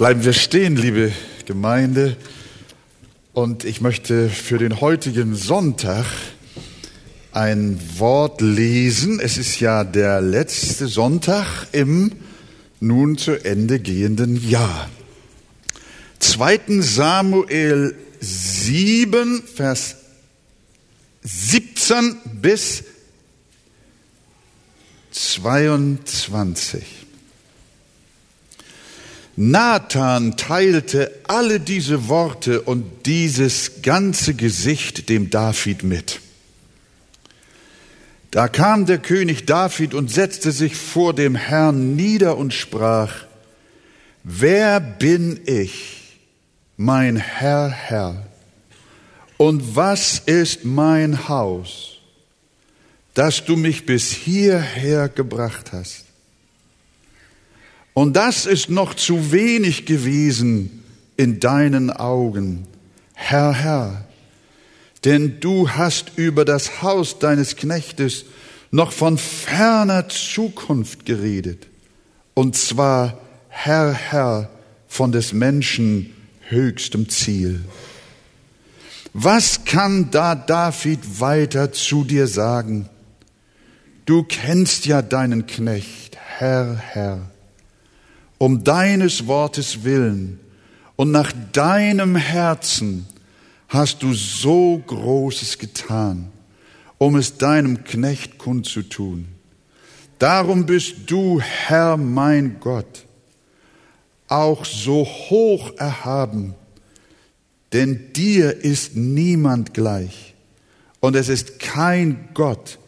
Bleiben wir stehen, liebe Gemeinde. Und ich möchte für den heutigen Sonntag ein Wort lesen. Es ist ja der letzte Sonntag im nun zu Ende gehenden Jahr. 2. Samuel 7, Vers 17 bis 22. Nathan teilte alle diese Worte und dieses ganze Gesicht dem David mit. Da kam der König David und setzte sich vor dem Herrn nieder und sprach, Wer bin ich, mein Herr, Herr? Und was ist mein Haus, dass du mich bis hierher gebracht hast? Und das ist noch zu wenig gewesen in deinen Augen, Herr, Herr. Denn du hast über das Haus deines Knechtes noch von ferner Zukunft geredet. Und zwar, Herr, Herr, von des Menschen höchstem Ziel. Was kann da David weiter zu dir sagen? Du kennst ja deinen Knecht, Herr, Herr um deines Wortes willen und nach deinem Herzen hast du so Großes getan, um es deinem Knecht kundzutun. Darum bist du, Herr mein Gott, auch so hoch erhaben, denn dir ist niemand gleich und es ist kein Gott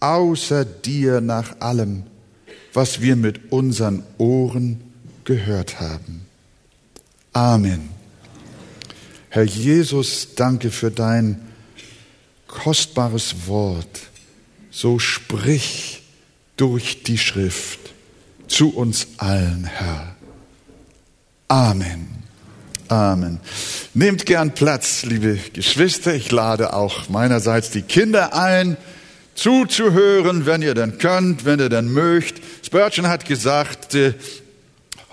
außer dir nach allem, was wir mit unseren Ohren gehört haben. Amen. Herr Jesus, danke für dein kostbares Wort. So sprich durch die Schrift zu uns allen, Herr. Amen. Amen. Nehmt gern Platz, liebe Geschwister. Ich lade auch meinerseits die Kinder ein, zuzuhören, wenn ihr denn könnt, wenn ihr denn mögt. Spurgeon hat gesagt, äh,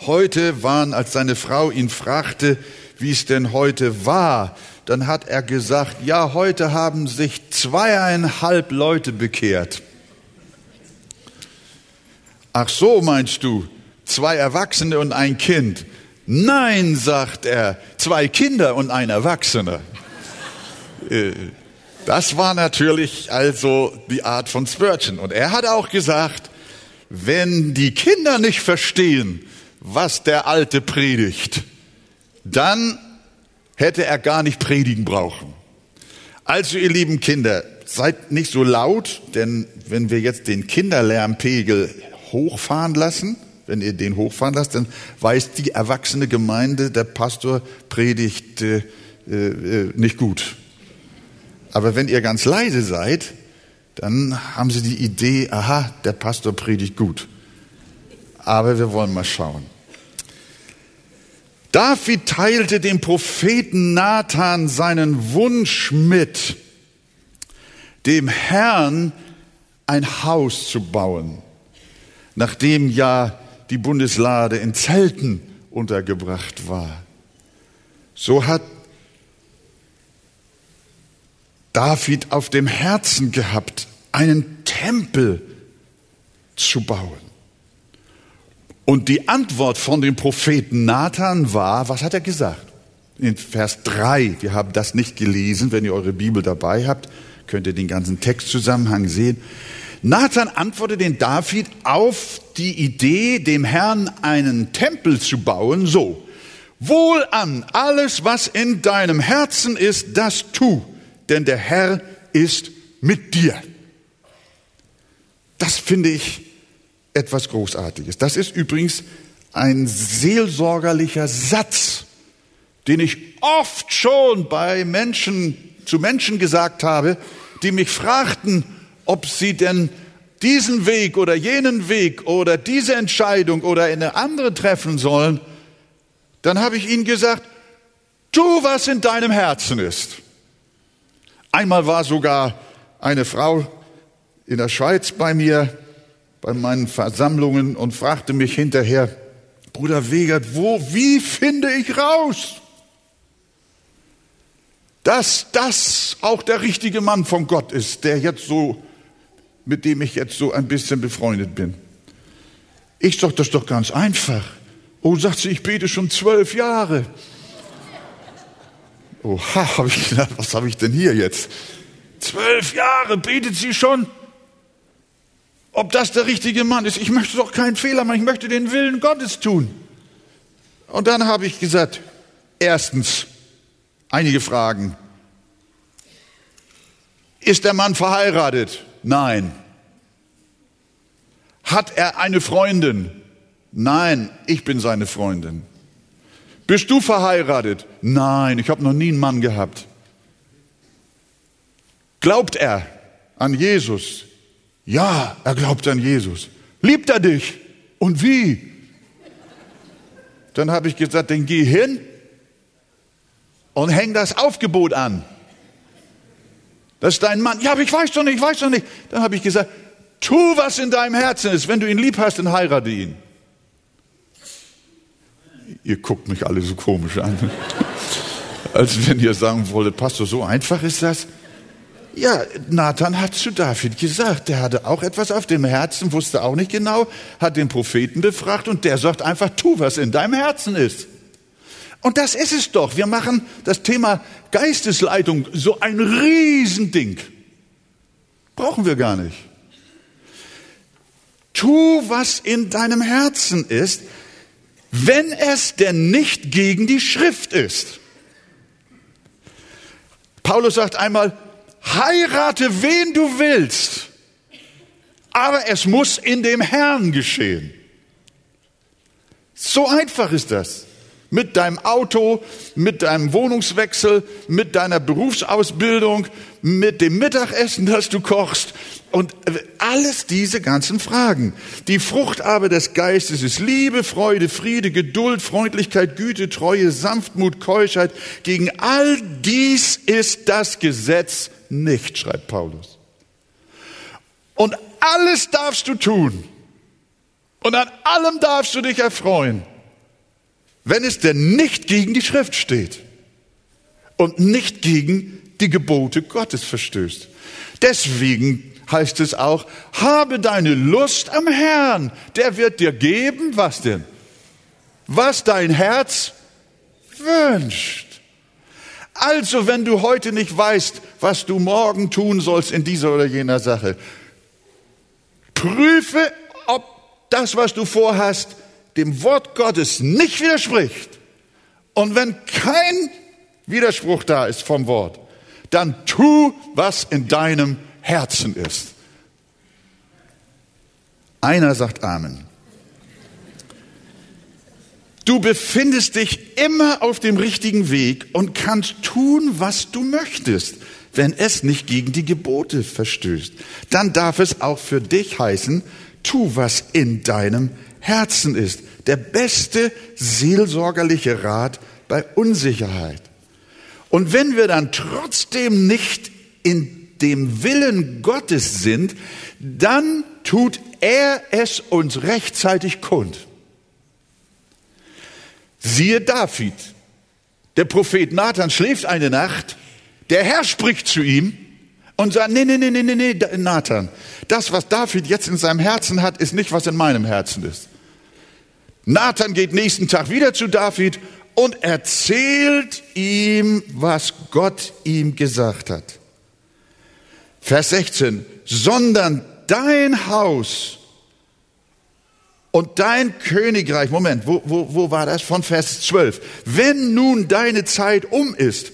Heute waren, als seine Frau ihn fragte, wie es denn heute war, dann hat er gesagt, ja, heute haben sich zweieinhalb Leute bekehrt. Ach so, meinst du, zwei Erwachsene und ein Kind? Nein, sagt er, zwei Kinder und ein Erwachsener. Äh, das war natürlich also die Art von Spurgeon. Und er hat auch gesagt, wenn die Kinder nicht verstehen, was der Alte predigt, dann hätte er gar nicht predigen brauchen. Also ihr lieben Kinder, seid nicht so laut, denn wenn wir jetzt den Kinderlärmpegel hochfahren lassen, wenn ihr den hochfahren lasst, dann weiß die erwachsene Gemeinde, der Pastor predigt äh, äh, nicht gut. Aber wenn ihr ganz leise seid, dann haben sie die Idee, aha, der Pastor predigt gut. Aber wir wollen mal schauen. David teilte dem Propheten Nathan seinen Wunsch mit, dem Herrn ein Haus zu bauen, nachdem ja die Bundeslade in Zelten untergebracht war. So hat David auf dem Herzen gehabt, einen Tempel zu bauen. Und die Antwort von dem Propheten Nathan war, was hat er gesagt? In Vers 3, wir haben das nicht gelesen, wenn ihr eure Bibel dabei habt, könnt ihr den ganzen Textzusammenhang sehen. Nathan antwortet den David auf die Idee, dem Herrn einen Tempel zu bauen, so. Wohl an, alles was in deinem Herzen ist, das tu, denn der Herr ist mit dir. Das finde ich etwas Großartiges. Das ist übrigens ein seelsorgerlicher Satz, den ich oft schon bei Menschen, zu Menschen gesagt habe, die mich fragten, ob sie denn diesen Weg oder jenen Weg oder diese Entscheidung oder eine andere treffen sollen, dann habe ich ihnen gesagt, tu, was in deinem Herzen ist. Einmal war sogar eine Frau in der Schweiz bei mir, bei meinen Versammlungen und fragte mich hinterher, Bruder Wegert, wo, wie finde ich raus, dass das auch der richtige Mann von Gott ist, der jetzt so, mit dem ich jetzt so ein bisschen befreundet bin? Ich sag das doch ganz einfach. Oh, sagt sie, ich bete schon zwölf Jahre. Oha, habe ich gedacht, was habe ich denn hier jetzt? Zwölf Jahre betet sie schon. Ob das der richtige Mann ist, ich möchte doch keinen Fehler machen, ich möchte den Willen Gottes tun. Und dann habe ich gesagt, erstens, einige Fragen. Ist der Mann verheiratet? Nein. Hat er eine Freundin? Nein, ich bin seine Freundin. Bist du verheiratet? Nein, ich habe noch nie einen Mann gehabt. Glaubt er an Jesus? Ja, er glaubt an Jesus. Liebt er dich? Und wie? Dann habe ich gesagt, dann geh hin und häng das Aufgebot an. Das ist dein Mann. Ja, aber ich weiß doch nicht, ich weiß doch nicht. Dann habe ich gesagt, tu, was in deinem Herzen ist. Wenn du ihn lieb hast, dann heirate ihn. Ihr guckt mich alle so komisch an. Als wenn ihr sagen wolltet, Pastor, so einfach ist das. Ja, Nathan hat zu David gesagt, der hatte auch etwas auf dem Herzen, wusste auch nicht genau, hat den Propheten befragt und der sagt einfach, tu, was in deinem Herzen ist. Und das ist es doch. Wir machen das Thema Geistesleitung so ein Riesending. Brauchen wir gar nicht. Tu, was in deinem Herzen ist, wenn es denn nicht gegen die Schrift ist. Paulus sagt einmal, heirate wen du willst, aber es muss in dem Herrn geschehen. So einfach ist das. Mit deinem Auto, mit deinem Wohnungswechsel, mit deiner Berufsausbildung, mit dem Mittagessen, das du kochst, und alles diese ganzen Fragen. Die Frucht aber des Geistes ist Liebe, Freude, Friede, Geduld, Freundlichkeit, Güte, Treue, Sanftmut, Keuschheit. Gegen all dies ist das Gesetz nicht, schreibt Paulus. Und alles darfst du tun. Und an allem darfst du dich erfreuen, wenn es denn nicht gegen die Schrift steht und nicht gegen die Gebote Gottes verstößt. Deswegen heißt es auch, habe deine Lust am Herrn, der wird dir geben, was denn? Was dein Herz wünscht. Also, wenn du heute nicht weißt, was du morgen tun sollst in dieser oder jener Sache, prüfe, ob das, was du vorhast, dem Wort Gottes nicht widerspricht. Und wenn kein Widerspruch da ist vom Wort, dann tu, was in deinem Herzen ist. Einer sagt Amen. Du befindest dich immer auf dem richtigen Weg und kannst tun, was du möchtest, wenn es nicht gegen die Gebote verstößt. Dann darf es auch für dich heißen, tu, was in deinem Herzen ist. Der beste seelsorgerliche Rat bei Unsicherheit. Und wenn wir dann trotzdem nicht in dem Willen Gottes sind, dann tut er es uns rechtzeitig kund. Siehe David. Der Prophet Nathan schläft eine Nacht, der Herr spricht zu ihm und sagt, nee, nee, nee, nee, nee, nee, Nathan, das, was David jetzt in seinem Herzen hat, ist nicht, was in meinem Herzen ist. Nathan geht nächsten Tag wieder zu David und erzählt ihm, was Gott ihm gesagt hat. Vers 16, sondern dein Haus und dein Königreich, Moment, wo, wo, wo war das? Von Vers 12. Wenn nun deine Zeit um ist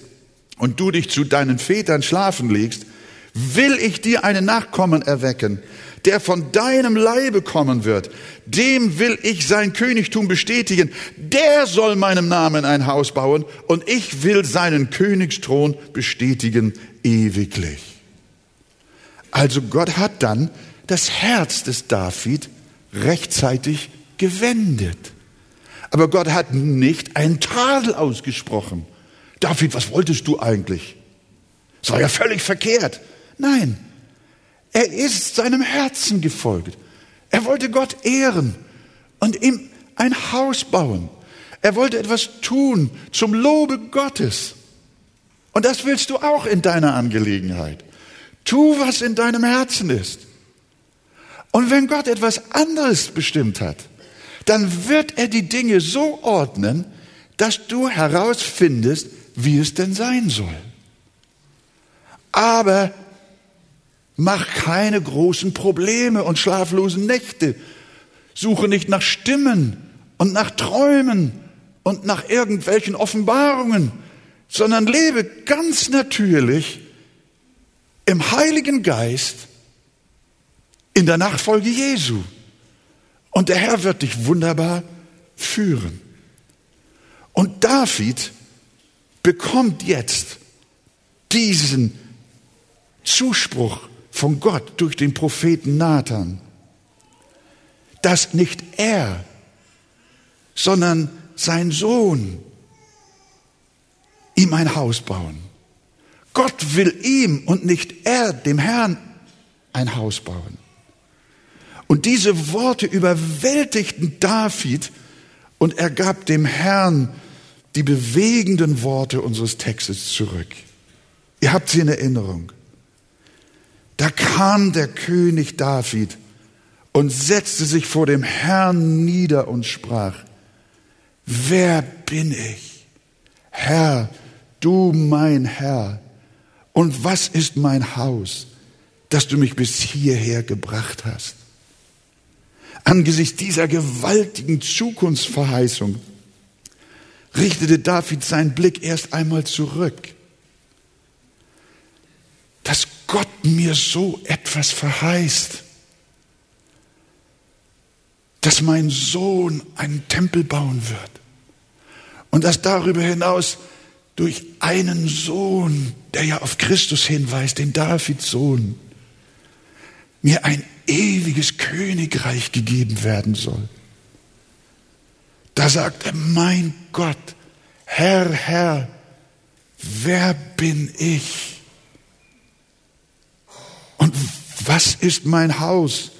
und du dich zu deinen Vätern schlafen legst, will ich dir einen Nachkommen erwecken, der von deinem Leibe kommen wird. Dem will ich sein Königtum bestätigen. Der soll meinem Namen ein Haus bauen und ich will seinen Königsthron bestätigen ewiglich. Also Gott hat dann das Herz des David rechtzeitig gewendet. Aber Gott hat nicht einen Tadel ausgesprochen. David, was wolltest du eigentlich? Das war ja völlig verkehrt. Nein, er ist seinem Herzen gefolgt. Er wollte Gott ehren und ihm ein Haus bauen. Er wollte etwas tun zum Lobe Gottes. Und das willst du auch in deiner Angelegenheit. Tu, was in deinem Herzen ist. Und wenn Gott etwas anderes bestimmt hat, dann wird er die Dinge so ordnen, dass du herausfindest, wie es denn sein soll. Aber mach keine großen Probleme und schlaflosen Nächte. Suche nicht nach Stimmen und nach Träumen und nach irgendwelchen Offenbarungen, sondern lebe ganz natürlich im Heiligen Geist in der Nachfolge Jesu. Und der Herr wird dich wunderbar führen. Und David bekommt jetzt diesen Zuspruch von Gott durch den Propheten Nathan, dass nicht er, sondern sein Sohn ihm ein Haus bauen. Gott will ihm und nicht er, dem Herrn, ein Haus bauen. Und diese Worte überwältigten David und er gab dem Herrn die bewegenden Worte unseres Textes zurück. Ihr habt sie in Erinnerung. Da kam der König David und setzte sich vor dem Herrn nieder und sprach, wer bin ich? Herr, du mein Herr, und was ist mein Haus, dass du mich bis hierher gebracht hast? Angesichts dieser gewaltigen Zukunftsverheißung richtete David seinen Blick erst einmal zurück. Dass Gott mir so etwas verheißt, dass mein Sohn einen Tempel bauen wird und dass darüber hinaus durch einen Sohn, der ja auf Christus hinweist, den Davids Sohn, mir ein ewiges Königreich gegeben werden soll. Da sagt er, mein Gott, Herr, Herr, wer bin ich? Und was ist mein Haus,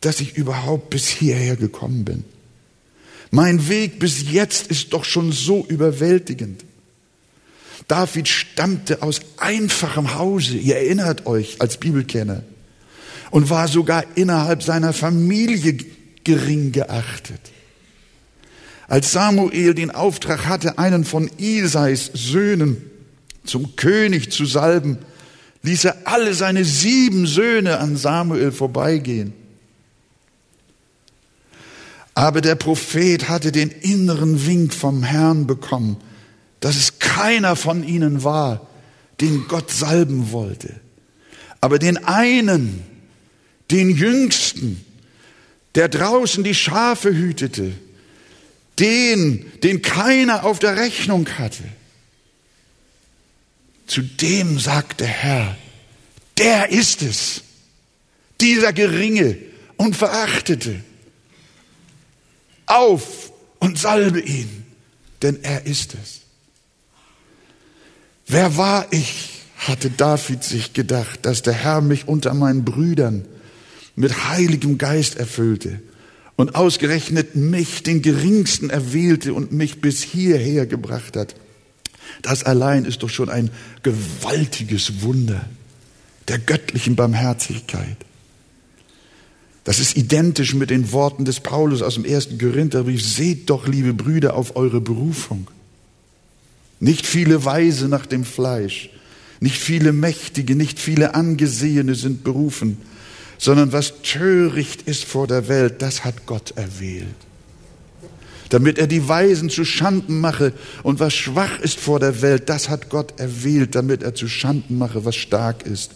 dass ich überhaupt bis hierher gekommen bin? Mein Weg bis jetzt ist doch schon so überwältigend. David stammte aus einfachem Hause, ihr erinnert euch als Bibelkenner, und war sogar innerhalb seiner Familie gering geachtet. Als Samuel den Auftrag hatte, einen von Isais Söhnen zum König zu salben, ließ er alle seine sieben Söhne an Samuel vorbeigehen. Aber der Prophet hatte den inneren Wink vom Herrn bekommen, dass es keiner von ihnen war, den Gott salben wollte. Aber den einen, den jüngsten, der draußen die Schafe hütete, den, den keiner auf der Rechnung hatte. Zu dem sagt der Herr, der ist es, dieser geringe und verachtete. Auf und salbe ihn, denn er ist es. Wer war ich, hatte David sich gedacht, dass der Herr mich unter meinen Brüdern mit heiligem Geist erfüllte und ausgerechnet mich, den geringsten, erwählte und mich bis hierher gebracht hat. Das allein ist doch schon ein gewaltiges Wunder der göttlichen Barmherzigkeit. Das ist identisch mit den Worten des Paulus aus dem ersten Korintherbrief. Seht doch, liebe Brüder, auf eure Berufung. Nicht viele Weise nach dem Fleisch, nicht viele Mächtige, nicht viele Angesehene sind berufen, sondern was töricht ist vor der Welt, das hat Gott erwählt. Damit er die Weisen zu Schanden mache und was schwach ist vor der Welt, das hat Gott erwählt, damit er zu Schanden mache, was stark ist.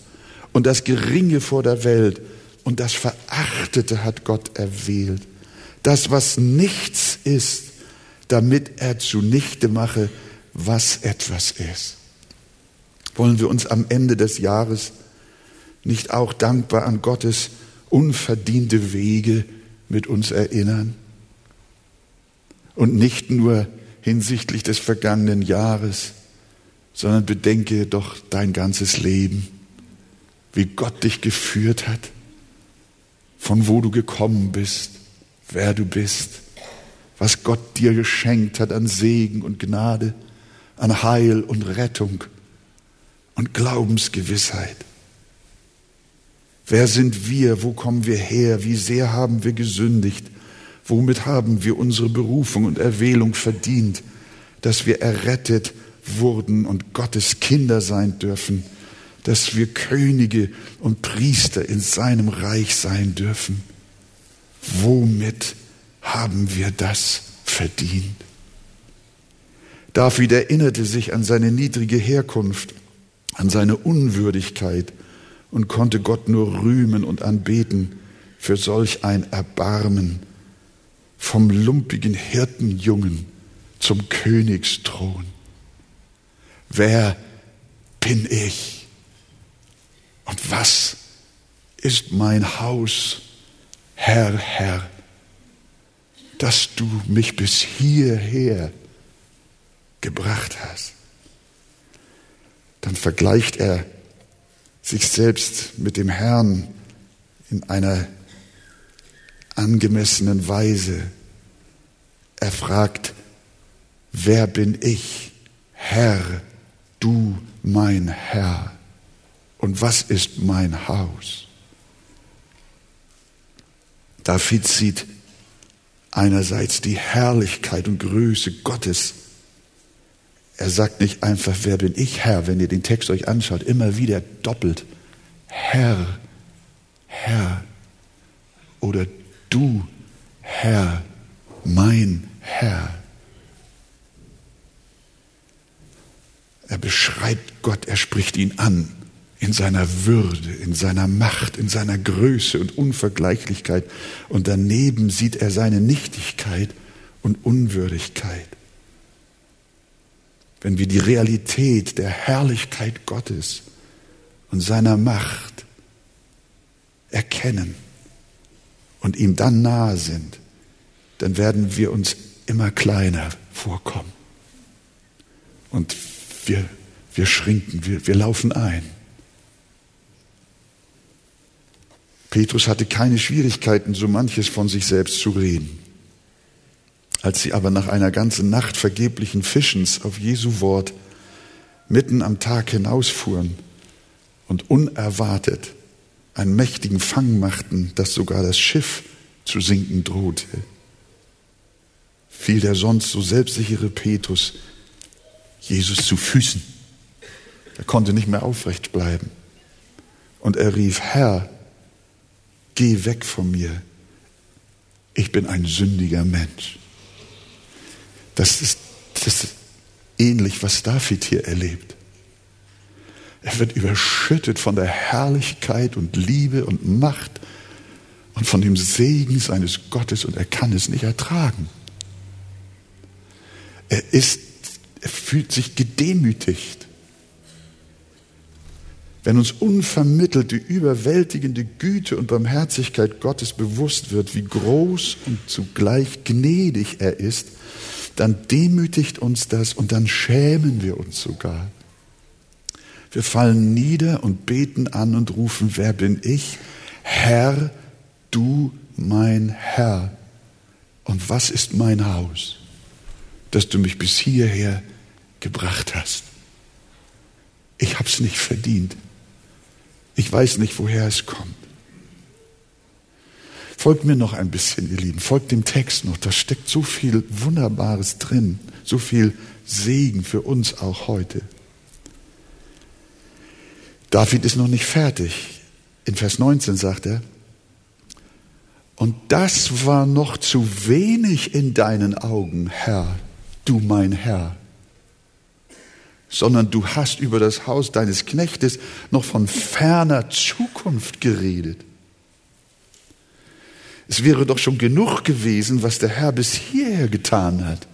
Und das Geringe vor der Welt und das Verachtete hat Gott erwählt. Das, was nichts ist, damit er zunichte mache, was etwas ist. Wollen wir uns am Ende des Jahres nicht auch dankbar an Gottes unverdiente Wege mit uns erinnern? Und nicht nur hinsichtlich des vergangenen Jahres, sondern bedenke doch dein ganzes Leben, wie Gott dich geführt hat, von wo du gekommen bist, wer du bist, was Gott dir geschenkt hat an Segen und Gnade, an Heil und Rettung und Glaubensgewissheit. Wer sind wir? Wo kommen wir her? Wie sehr haben wir gesündigt? Womit haben wir unsere Berufung und Erwählung verdient, dass wir errettet wurden und Gottes Kinder sein dürfen, dass wir Könige und Priester in seinem Reich sein dürfen? Womit haben wir das verdient? David erinnerte sich an seine niedrige Herkunft, an seine Unwürdigkeit und konnte Gott nur rühmen und anbeten für solch ein Erbarmen vom lumpigen Hirtenjungen zum Königsthron. Wer bin ich? Und was ist mein Haus, Herr, Herr, dass du mich bis hierher gebracht hast? Dann vergleicht er sich selbst mit dem Herrn in einer angemessenen Weise. Er fragt, wer bin ich, Herr, du mein Herr? Und was ist mein Haus? David sieht einerseits die Herrlichkeit und Größe Gottes er sagt nicht einfach, wer bin ich Herr, wenn ihr den Text euch anschaut, immer wieder doppelt. Herr, Herr oder du, Herr, mein Herr. Er beschreibt Gott, er spricht ihn an in seiner Würde, in seiner Macht, in seiner Größe und Unvergleichlichkeit. Und daneben sieht er seine Nichtigkeit und Unwürdigkeit wenn wir die Realität der Herrlichkeit Gottes und seiner Macht erkennen und ihm dann nahe sind, dann werden wir uns immer kleiner vorkommen. Und wir, wir schrinken, wir, wir laufen ein. Petrus hatte keine Schwierigkeiten, so manches von sich selbst zu reden. Als sie aber nach einer ganzen Nacht vergeblichen Fischens auf Jesu Wort mitten am Tag hinausfuhren und unerwartet einen mächtigen Fang machten, dass sogar das Schiff zu sinken drohte, fiel der sonst so selbstsichere Petrus Jesus zu Füßen. Er konnte nicht mehr aufrecht bleiben. Und er rief, Herr, geh weg von mir. Ich bin ein sündiger Mensch. Das ist, das ist ähnlich, was David hier erlebt. Er wird überschüttet von der Herrlichkeit und Liebe und Macht und von dem Segen seines Gottes und er kann es nicht ertragen. Er ist, er fühlt sich gedemütigt. Wenn uns unvermittelt die überwältigende Güte und Barmherzigkeit Gottes bewusst wird, wie groß und zugleich gnädig er ist, dann demütigt uns das und dann schämen wir uns sogar. Wir fallen nieder und beten an und rufen, wer bin ich? Herr, du mein Herr. Und was ist mein Haus, dass du mich bis hierher gebracht hast? Ich habe es nicht verdient. Ich weiß nicht, woher es kommt. Folgt mir noch ein bisschen, ihr Lieben. Folgt dem Text noch. Da steckt so viel Wunderbares drin. So viel Segen für uns auch heute. David ist noch nicht fertig. In Vers 19 sagt er, und das war noch zu wenig in deinen Augen, Herr, du mein Herr, sondern du hast über das Haus deines Knechtes noch von ferner Zukunft geredet. Es wäre doch schon genug gewesen, was der Herr bis hierher getan hat.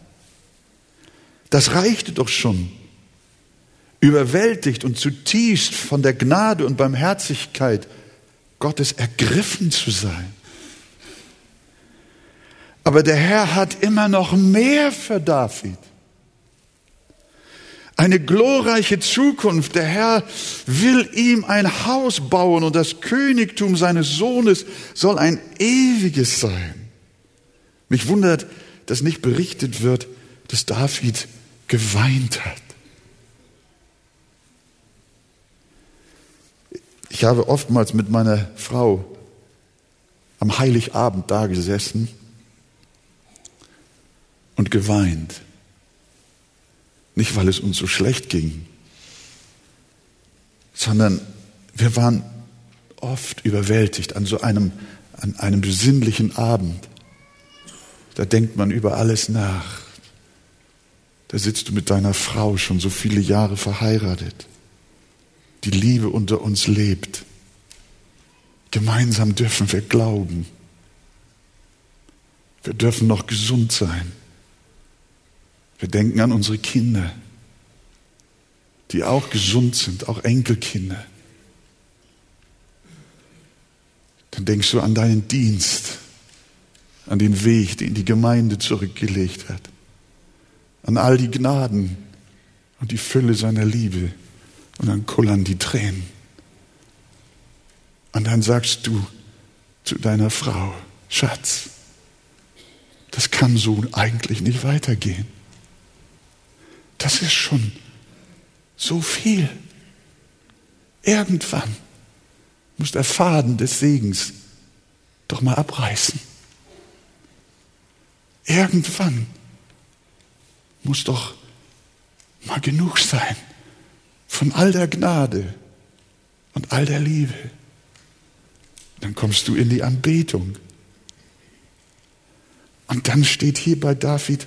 Das reichte doch schon. Überwältigt und zutiefst von der Gnade und Barmherzigkeit Gottes ergriffen zu sein. Aber der Herr hat immer noch mehr für David eine glorreiche Zukunft. Der Herr will ihm ein Haus bauen und das Königtum seines Sohnes soll ein ewiges sein. Mich wundert, dass nicht berichtet wird, dass David geweint hat. Ich habe oftmals mit meiner Frau am Heiligabend da gesessen und geweint. Nicht, weil es uns so schlecht ging, sondern wir waren oft überwältigt an so einem, an einem besinnlichen Abend. Da denkt man über alles nach. Da sitzt du mit deiner Frau schon so viele Jahre verheiratet. Die Liebe unter uns lebt. Gemeinsam dürfen wir glauben. Wir dürfen noch gesund sein. Wir denken an unsere Kinder, die auch gesund sind, auch Enkelkinder. Dann denkst du an deinen Dienst, an den Weg, den die Gemeinde zurückgelegt hat, an all die Gnaden und die Fülle seiner Liebe und dann kullern die Tränen. Und dann sagst du zu deiner Frau, Schatz, das kann so eigentlich nicht weitergehen. Das ist schon so viel. Irgendwann muss der Faden des Segens doch mal abreißen. Irgendwann muss doch mal genug sein von all der Gnade und all der Liebe. Dann kommst du in die Anbetung. Und dann steht hier bei David,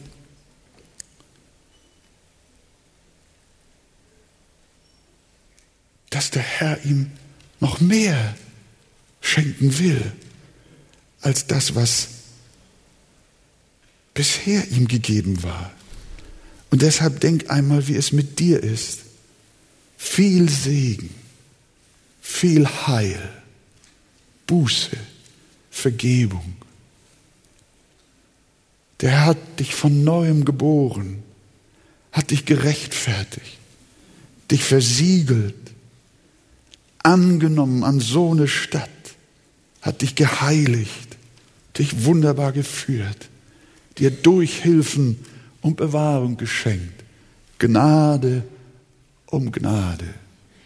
dass der Herr ihm noch mehr schenken will als das, was bisher ihm gegeben war. Und deshalb denk einmal, wie es mit dir ist. Viel Segen, viel Heil, Buße, Vergebung. Der Herr hat dich von neuem geboren, hat dich gerechtfertigt, dich versiegelt, angenommen an so eine Stadt, hat dich geheiligt, dich wunderbar geführt, dir Durchhilfen und Bewahrung geschenkt. Gnade um Gnade.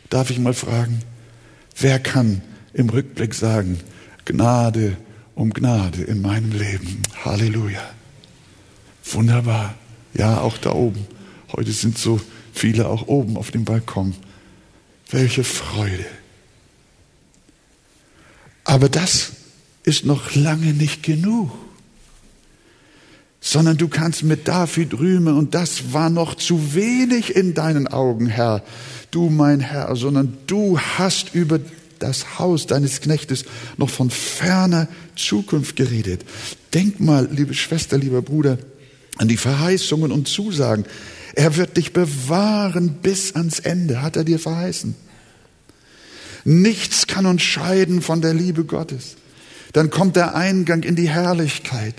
Darf ich mal fragen, wer kann im Rückblick sagen, Gnade um Gnade in meinem Leben? Halleluja. Wunderbar. Ja, auch da oben. Heute sind so viele auch oben auf dem Balkon. Welche Freude. Aber das ist noch lange nicht genug, sondern du kannst mit David rühmen und das war noch zu wenig in deinen Augen, Herr, du mein Herr, sondern du hast über das Haus deines Knechtes noch von ferner Zukunft geredet. Denk mal, liebe Schwester, lieber Bruder, an die Verheißungen und Zusagen. Er wird dich bewahren bis ans Ende, hat er dir verheißen. Nichts kann uns scheiden von der Liebe Gottes. Dann kommt der Eingang in die Herrlichkeit.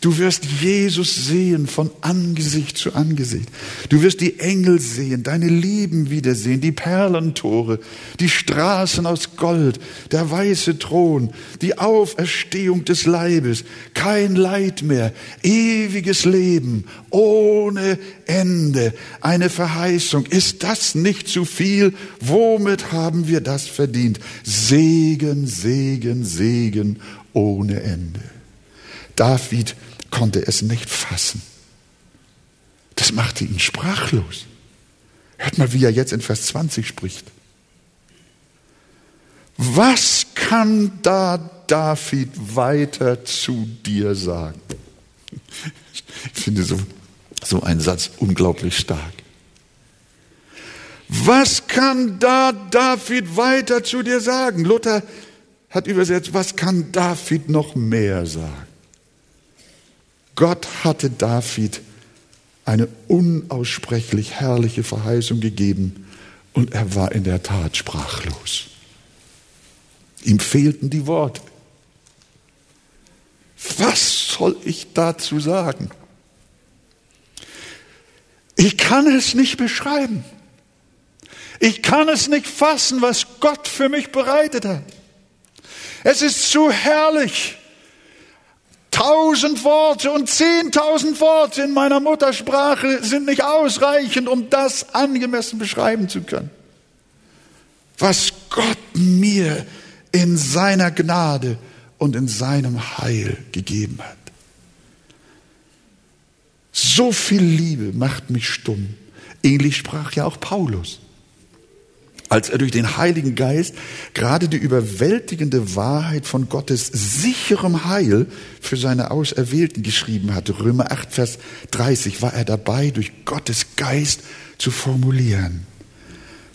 Du wirst Jesus sehen von Angesicht zu Angesicht. Du wirst die Engel sehen, deine Lieben wiedersehen, die Perlentore, die Straßen aus Gold, der weiße Thron, die Auferstehung des Leibes, kein Leid mehr, ewiges Leben ohne Ende, eine Verheißung. Ist das nicht zu viel? Womit haben wir das verdient? Segen, Segen, Segen ohne Ende. David konnte es nicht fassen. Das machte ihn sprachlos. Hört mal, wie er jetzt in Vers 20 spricht. Was kann da David weiter zu dir sagen? Ich finde so, so ein Satz unglaublich stark. Was kann da David weiter zu dir sagen? Luther hat übersetzt, was kann David noch mehr sagen? Gott hatte David eine unaussprechlich herrliche Verheißung gegeben und er war in der Tat sprachlos. Ihm fehlten die Worte. Was soll ich dazu sagen? Ich kann es nicht beschreiben. Ich kann es nicht fassen, was Gott für mich bereitet hat. Es ist zu herrlich. Tausend Worte und zehntausend Worte in meiner Muttersprache sind nicht ausreichend, um das angemessen beschreiben zu können. Was Gott mir in seiner Gnade und in seinem Heil gegeben hat. So viel Liebe macht mich stumm. Ähnlich sprach ja auch Paulus als er durch den Heiligen Geist gerade die überwältigende Wahrheit von Gottes sicherem Heil für seine Auserwählten geschrieben hatte. Römer 8, Vers 30 war er dabei, durch Gottes Geist zu formulieren.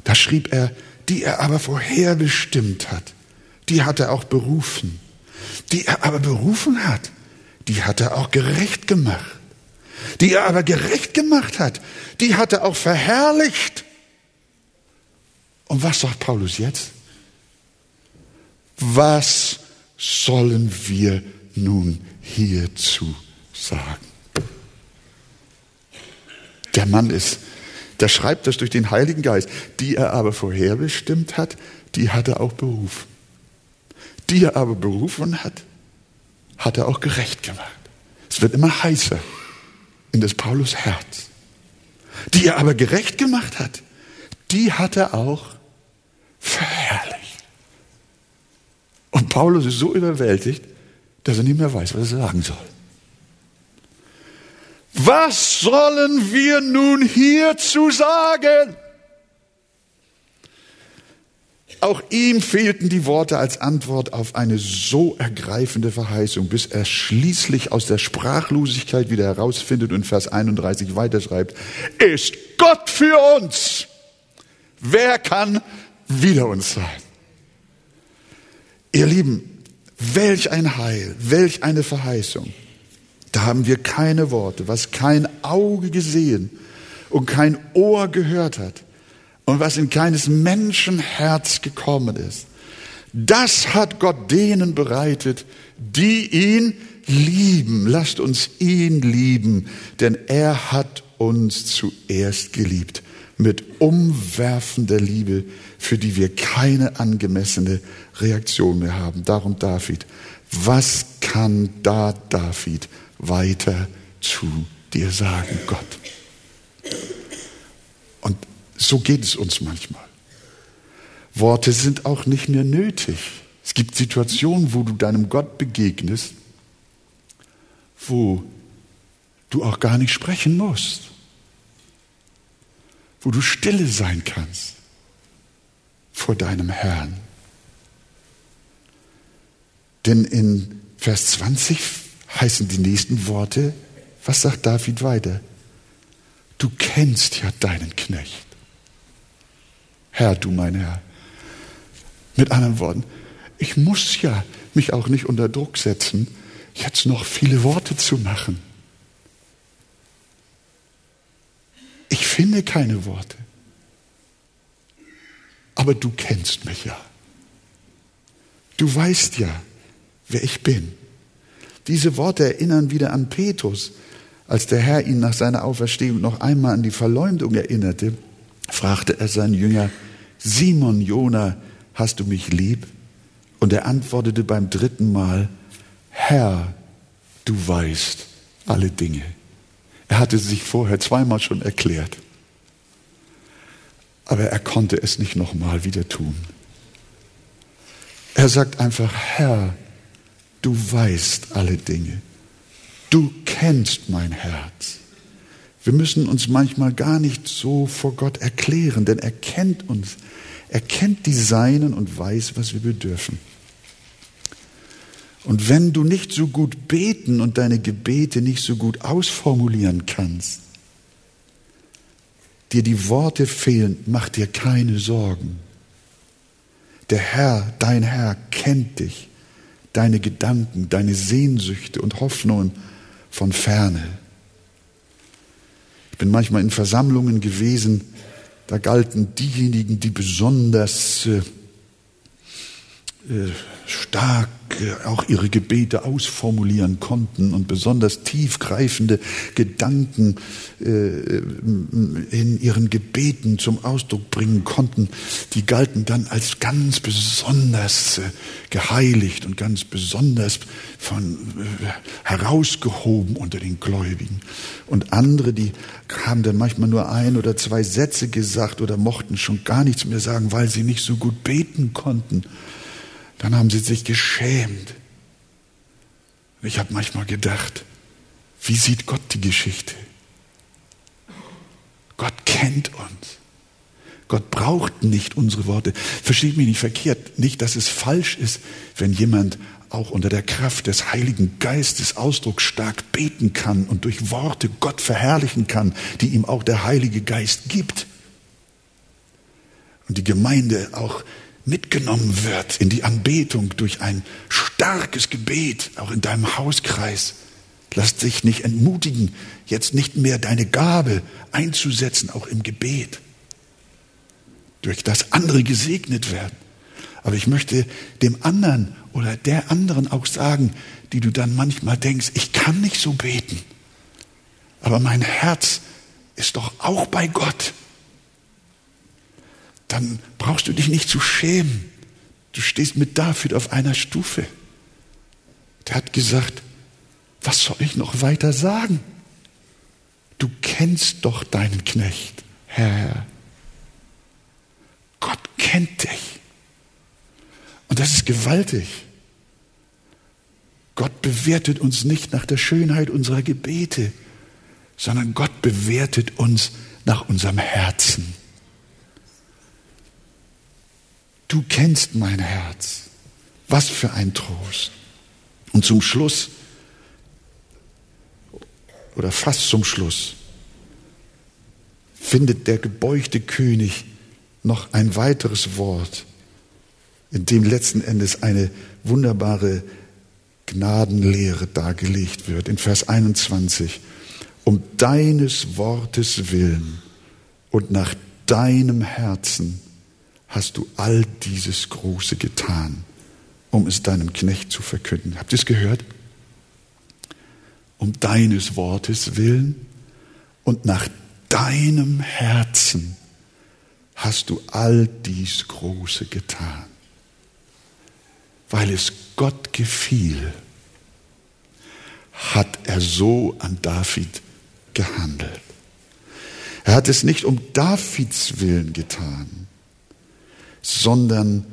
Da schrieb er, die er aber vorherbestimmt hat, die hat er auch berufen. Die er aber berufen hat, die hat er auch gerecht gemacht. Die er aber gerecht gemacht hat, die hat er auch verherrlicht. Und was sagt Paulus jetzt? Was sollen wir nun hierzu sagen? Der Mann ist, der schreibt das durch den Heiligen Geist, die er aber vorherbestimmt hat, die hat er auch berufen. Die er aber berufen hat, hat er auch gerecht gemacht. Es wird immer heißer in des Paulus Herz. Die er aber gerecht gemacht hat, die hat er auch verherrlicht. Und Paulus ist so überwältigt, dass er nicht mehr weiß, was er sagen soll. Was sollen wir nun hierzu sagen? Auch ihm fehlten die Worte als Antwort auf eine so ergreifende Verheißung, bis er schließlich aus der Sprachlosigkeit wieder herausfindet und Vers 31 weiterschreibt, ist Gott für uns. Wer kann wider uns sein. Ihr Lieben, welch ein Heil, welch eine Verheißung. Da haben wir keine Worte, was kein Auge gesehen und kein Ohr gehört hat und was in keines Menschen Herz gekommen ist. Das hat Gott denen bereitet, die ihn lieben. Lasst uns ihn lieben, denn er hat uns zuerst geliebt mit umwerfender Liebe, für die wir keine angemessene Reaktion mehr haben. Darum David, was kann da David weiter zu dir sagen, Gott? Und so geht es uns manchmal. Worte sind auch nicht mehr nötig. Es gibt Situationen, wo du deinem Gott begegnest, wo du auch gar nicht sprechen musst wo du stille sein kannst vor deinem Herrn. Denn in Vers 20 heißen die nächsten Worte, was sagt David weiter? Du kennst ja deinen Knecht. Herr, du mein Herr. Mit anderen Worten, ich muss ja mich auch nicht unter Druck setzen, jetzt noch viele Worte zu machen. Ich finde keine Worte. Aber du kennst mich ja. Du weißt ja, wer ich bin. Diese Worte erinnern wieder an Petrus. Als der Herr ihn nach seiner Auferstehung noch einmal an die Verleumdung erinnerte, fragte er seinen Jünger, Simon Jona, hast du mich lieb? Und er antwortete beim dritten Mal, Herr, du weißt alle Dinge. Er hatte sich vorher zweimal schon erklärt. Aber er konnte es nicht nochmal wieder tun. Er sagt einfach, Herr, du weißt alle Dinge. Du kennst mein Herz. Wir müssen uns manchmal gar nicht so vor Gott erklären, denn er kennt uns. Er kennt die Seinen und weiß, was wir bedürfen. Und wenn du nicht so gut beten und deine Gebete nicht so gut ausformulieren kannst, dir die Worte fehlen, mach dir keine Sorgen. Der Herr, dein Herr, kennt dich, deine Gedanken, deine Sehnsüchte und Hoffnungen von ferne. Ich bin manchmal in Versammlungen gewesen, da galten diejenigen, die besonders äh, äh, stark äh, auch ihre Gebete ausformulieren konnten und besonders tiefgreifende Gedanken äh, in ihren Gebeten zum Ausdruck bringen konnten, die galten dann als ganz besonders geheiligt und ganz besonders von herausgehoben unter den Gläubigen. Und andere, die haben dann manchmal nur ein oder zwei Sätze gesagt oder mochten schon gar nichts mehr sagen, weil sie nicht so gut beten konnten. Dann haben sie sich geschämt. Ich habe manchmal gedacht, wie sieht Gott die Geschichte? Gott kennt uns. Gott braucht nicht unsere Worte. Versteht mich nicht verkehrt. Nicht, dass es falsch ist, wenn jemand auch unter der Kraft des Heiligen Geistes ausdrucksstark beten kann und durch Worte Gott verherrlichen kann, die ihm auch der Heilige Geist gibt. Und die Gemeinde auch mitgenommen wird in die Anbetung durch ein starkes Gebet, auch in deinem Hauskreis. Lass dich nicht entmutigen, jetzt nicht mehr deine Gabe einzusetzen, auch im Gebet, durch das andere gesegnet werden. Aber ich möchte dem anderen oder der anderen auch sagen, die du dann manchmal denkst, ich kann nicht so beten, aber mein Herz ist doch auch bei Gott dann brauchst du dich nicht zu schämen. Du stehst mit David auf einer Stufe. Der hat gesagt, was soll ich noch weiter sagen? Du kennst doch deinen Knecht, Herr. Gott kennt dich. Und das ist gewaltig. Gott bewertet uns nicht nach der Schönheit unserer Gebete, sondern Gott bewertet uns nach unserem Herzen. Du kennst mein Herz. Was für ein Trost. Und zum Schluss, oder fast zum Schluss, findet der gebeugte König noch ein weiteres Wort, in dem letzten Endes eine wunderbare Gnadenlehre dargelegt wird. In Vers 21. Um deines Wortes willen und nach deinem Herzen hast du all dieses Große getan, um es deinem Knecht zu verkünden. Habt ihr es gehört? Um deines Wortes willen und nach deinem Herzen hast du all dies Große getan, weil es Gott gefiel, hat er so an David gehandelt. Er hat es nicht um Davids Willen getan, sondern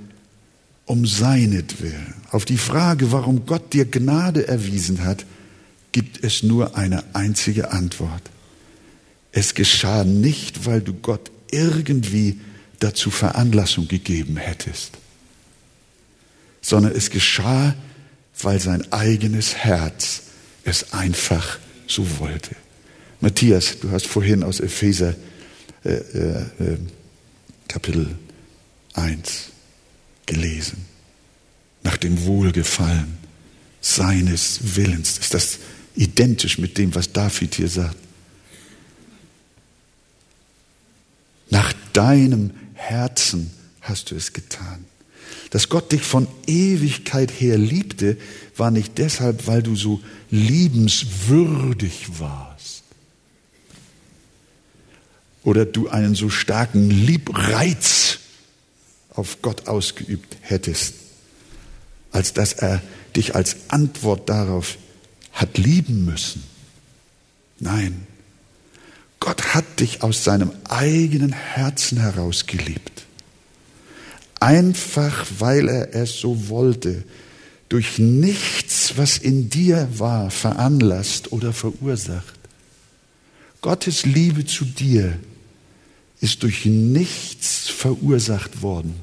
um seinetwillen. Auf die Frage, warum Gott dir Gnade erwiesen hat, gibt es nur eine einzige Antwort. Es geschah nicht, weil du Gott irgendwie dazu Veranlassung gegeben hättest, sondern es geschah, weil sein eigenes Herz es einfach so wollte. Matthias, du hast vorhin aus Epheser äh, äh, äh Kapitel 1 gelesen. Nach dem Wohlgefallen seines Willens. Ist das identisch mit dem, was David hier sagt? Nach deinem Herzen hast du es getan. Dass Gott dich von Ewigkeit her liebte, war nicht deshalb, weil du so liebenswürdig warst oder du einen so starken Liebreiz auf Gott ausgeübt hättest, als dass er dich als Antwort darauf hat lieben müssen. Nein, Gott hat dich aus seinem eigenen Herzen heraus geliebt. Einfach weil er es so wollte, durch nichts, was in dir war, veranlasst oder verursacht. Gottes Liebe zu dir ist durch nichts verursacht worden,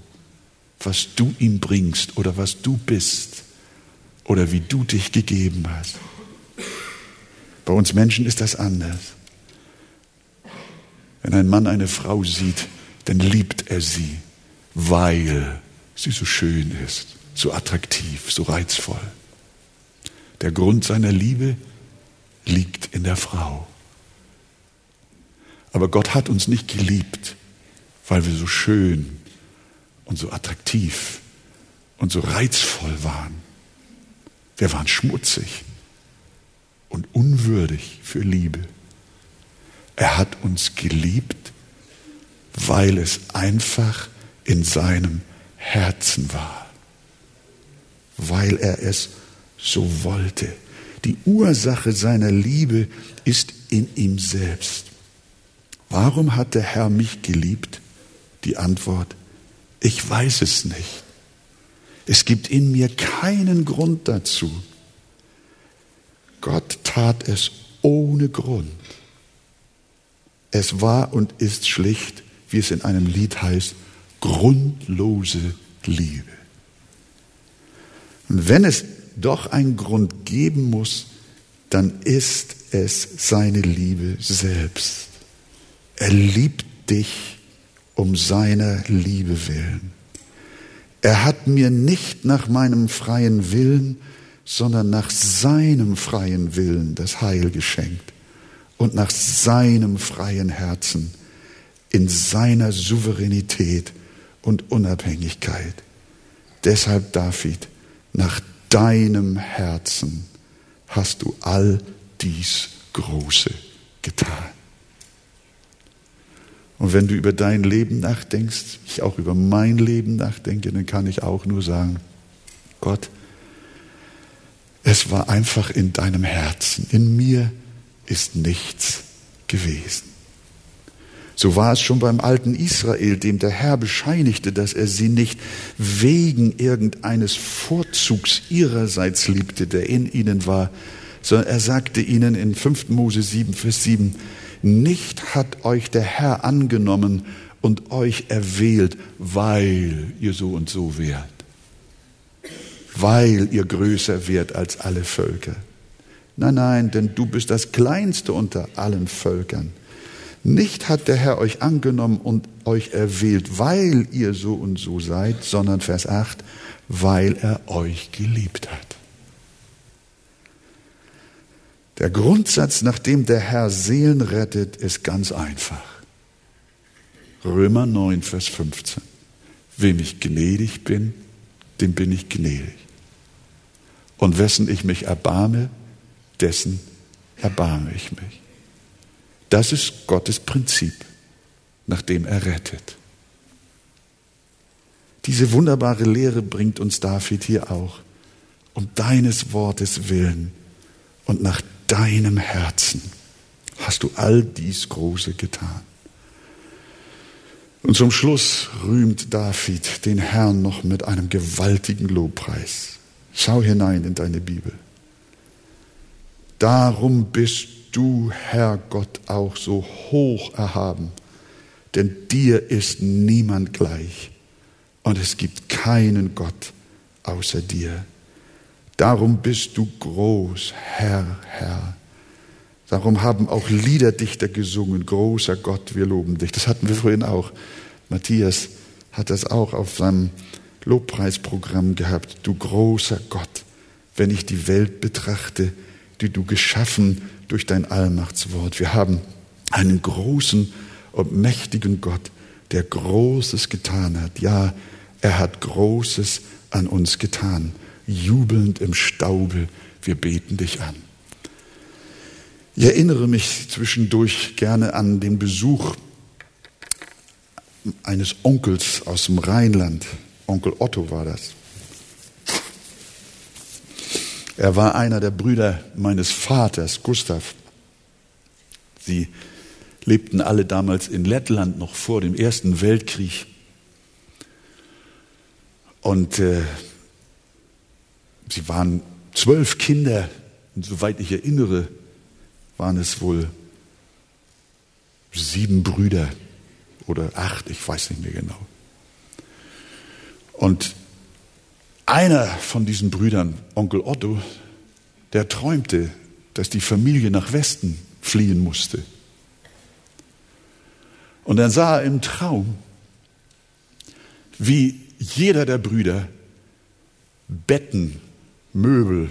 was du ihm bringst oder was du bist oder wie du dich gegeben hast. Bei uns Menschen ist das anders. Wenn ein Mann eine Frau sieht, dann liebt er sie, weil sie so schön ist, so attraktiv, so reizvoll. Der Grund seiner Liebe liegt in der Frau. Aber Gott hat uns nicht geliebt, weil wir so schön und so attraktiv und so reizvoll waren. Wir waren schmutzig und unwürdig für Liebe. Er hat uns geliebt, weil es einfach in seinem Herzen war, weil er es so wollte. Die Ursache seiner Liebe ist in ihm selbst. Warum hat der Herr mich geliebt? Die Antwort, ich weiß es nicht. Es gibt in mir keinen Grund dazu. Gott tat es ohne Grund. Es war und ist schlicht, wie es in einem Lied heißt, grundlose Liebe. Und wenn es doch einen Grund geben muss, dann ist es seine Liebe selbst. Er liebt dich um seiner Liebe willen. Er hat mir nicht nach meinem freien Willen, sondern nach seinem freien Willen das Heil geschenkt und nach seinem freien Herzen in seiner Souveränität und Unabhängigkeit. Deshalb, David, nach deinem Herzen hast du all dies Große getan. Und wenn du über dein Leben nachdenkst, ich auch über mein Leben nachdenke, dann kann ich auch nur sagen, Gott, es war einfach in deinem Herzen. In mir ist nichts gewesen. So war es schon beim alten Israel, dem der Herr bescheinigte, dass er sie nicht wegen irgendeines Vorzugs ihrerseits liebte, der in ihnen war, sondern er sagte ihnen in 5. Mose 7, Vers 7, nicht hat euch der Herr angenommen und euch erwählt, weil ihr so und so wärt, weil ihr größer wärt als alle Völker. Nein, nein, denn du bist das Kleinste unter allen Völkern. Nicht hat der Herr euch angenommen und euch erwählt, weil ihr so und so seid, sondern Vers 8, weil er euch geliebt hat. Der Grundsatz, nach dem der Herr Seelen rettet, ist ganz einfach. Römer 9, Vers 15. Wem ich gnädig bin, dem bin ich gnädig. Und wessen ich mich erbarme, dessen erbarme ich mich. Das ist Gottes Prinzip, nach dem er rettet. Diese wunderbare Lehre bringt uns David hier auch, um deines Wortes willen und nach deinem Herzen hast du all dies Große getan. Und zum Schluss rühmt David den Herrn noch mit einem gewaltigen Lobpreis. Schau hinein in deine Bibel. Darum bist du, Herr Gott, auch so hoch erhaben, denn dir ist niemand gleich und es gibt keinen Gott außer dir. Darum bist du groß, Herr, Herr. Darum haben auch Liederdichter gesungen, großer Gott, wir loben dich. Das hatten wir vorhin auch. Matthias hat das auch auf seinem Lobpreisprogramm gehabt. Du großer Gott, wenn ich die Welt betrachte, die du geschaffen durch dein Allmachtswort. Wir haben einen großen und mächtigen Gott, der Großes getan hat. Ja, er hat Großes an uns getan. Jubelnd im Staube, wir beten dich an. Ich erinnere mich zwischendurch gerne an den Besuch eines Onkels aus dem Rheinland. Onkel Otto war das. Er war einer der Brüder meines Vaters, Gustav. Sie lebten alle damals in Lettland noch vor dem Ersten Weltkrieg. Und äh, sie waren zwölf Kinder, und soweit ich erinnere, waren es wohl sieben Brüder oder acht, ich weiß nicht mehr genau. Und einer von diesen Brüdern, Onkel Otto, der träumte, dass die Familie nach Westen fliehen musste. Und dann sah er im Traum, wie jeder der Brüder Betten, Möbel,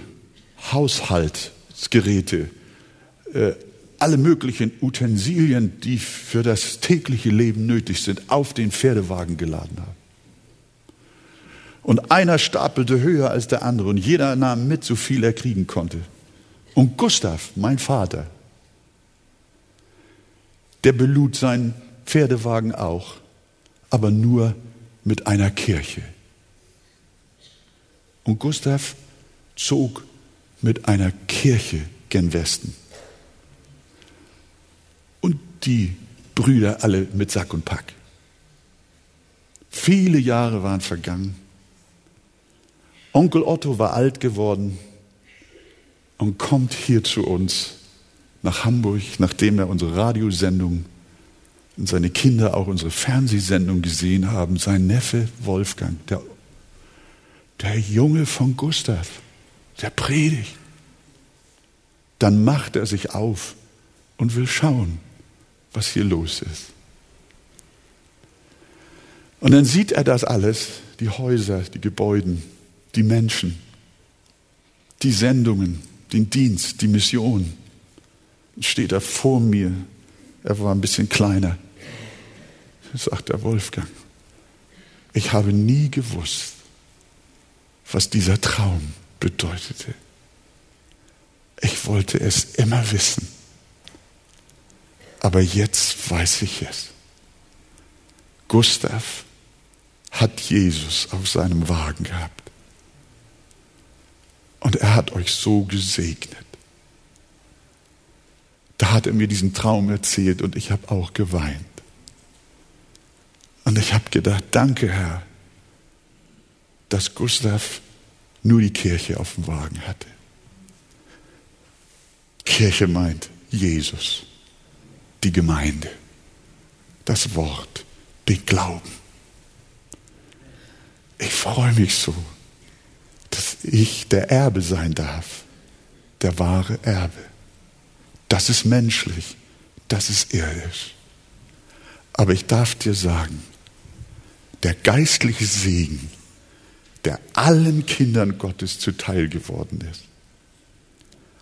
Haushaltsgeräte, äh, alle möglichen Utensilien, die für das tägliche Leben nötig sind, auf den Pferdewagen geladen haben. Und einer stapelte höher als der andere und jeder nahm mit, so viel er kriegen konnte. Und Gustav, mein Vater, der belud seinen Pferdewagen auch, aber nur mit einer Kirche. Und Gustav zog mit einer Kirche gen Westen. Und die Brüder alle mit Sack und Pack. Viele Jahre waren vergangen. Onkel Otto war alt geworden und kommt hier zu uns nach Hamburg, nachdem er unsere Radiosendung und seine Kinder auch unsere Fernsehsendung gesehen haben. Sein Neffe Wolfgang, der, der Junge von Gustav, der predigt. Dann macht er sich auf und will schauen, was hier los ist. Und dann sieht er das alles, die Häuser, die Gebäude, die Menschen, die Sendungen, den Dienst, die Mission. Dann steht er vor mir. Er war ein bisschen kleiner. Sagt der Wolfgang, ich habe nie gewusst, was dieser Traum bedeutete. Ich wollte es immer wissen. Aber jetzt weiß ich es. Gustav hat Jesus auf seinem Wagen gehabt. Und er hat euch so gesegnet. Da hat er mir diesen Traum erzählt und ich habe auch geweint. Und ich habe gedacht, danke Herr, dass Gustav nur die Kirche auf dem Wagen hatte. Kirche meint Jesus, die Gemeinde, das Wort, den Glauben. Ich freue mich so, dass ich der Erbe sein darf, der wahre Erbe. Das ist menschlich, das ist irdisch. Aber ich darf dir sagen, der geistliche Segen, der allen Kindern Gottes zuteil geworden ist.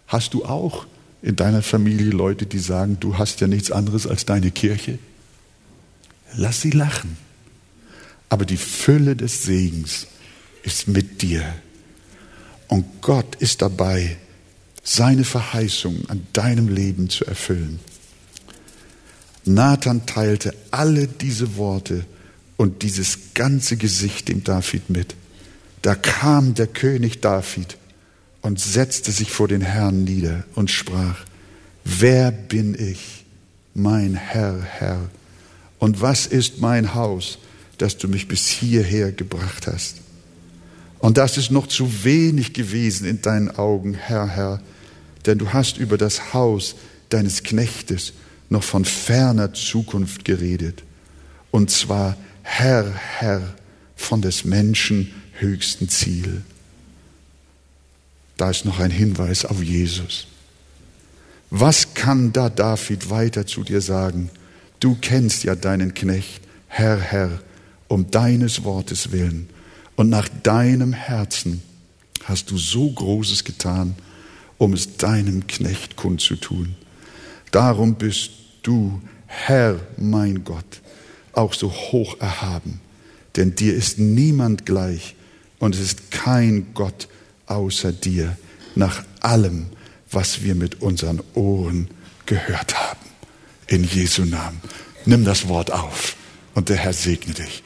Hast du auch in deiner Familie Leute, die sagen, du hast ja nichts anderes als deine Kirche? Lass sie lachen. Aber die Fülle des Segens ist mit dir. Und Gott ist dabei, seine Verheißung an deinem Leben zu erfüllen. Nathan teilte alle diese Worte und dieses ganze Gesicht dem David mit. Da kam der König David und setzte sich vor den Herrn nieder und sprach, wer bin ich, mein Herr, Herr, und was ist mein Haus, dass du mich bis hierher gebracht hast? Und das ist noch zu wenig gewesen in deinen Augen, Herr, Herr, denn du hast über das Haus deines Knechtes noch von ferner Zukunft geredet. Und zwar Herr, Herr von des Menschen höchsten Ziel. Da ist noch ein Hinweis auf Jesus. Was kann da David weiter zu dir sagen? Du kennst ja deinen Knecht, Herr, Herr, um deines Wortes willen. Und nach deinem Herzen hast du so Großes getan, um es deinem Knecht kundzutun. Darum bist du, Herr, mein Gott, auch so hoch erhaben. Denn dir ist niemand gleich und es ist kein Gott außer dir nach allem, was wir mit unseren Ohren gehört haben. In Jesu Namen. Nimm das Wort auf und der Herr segne dich.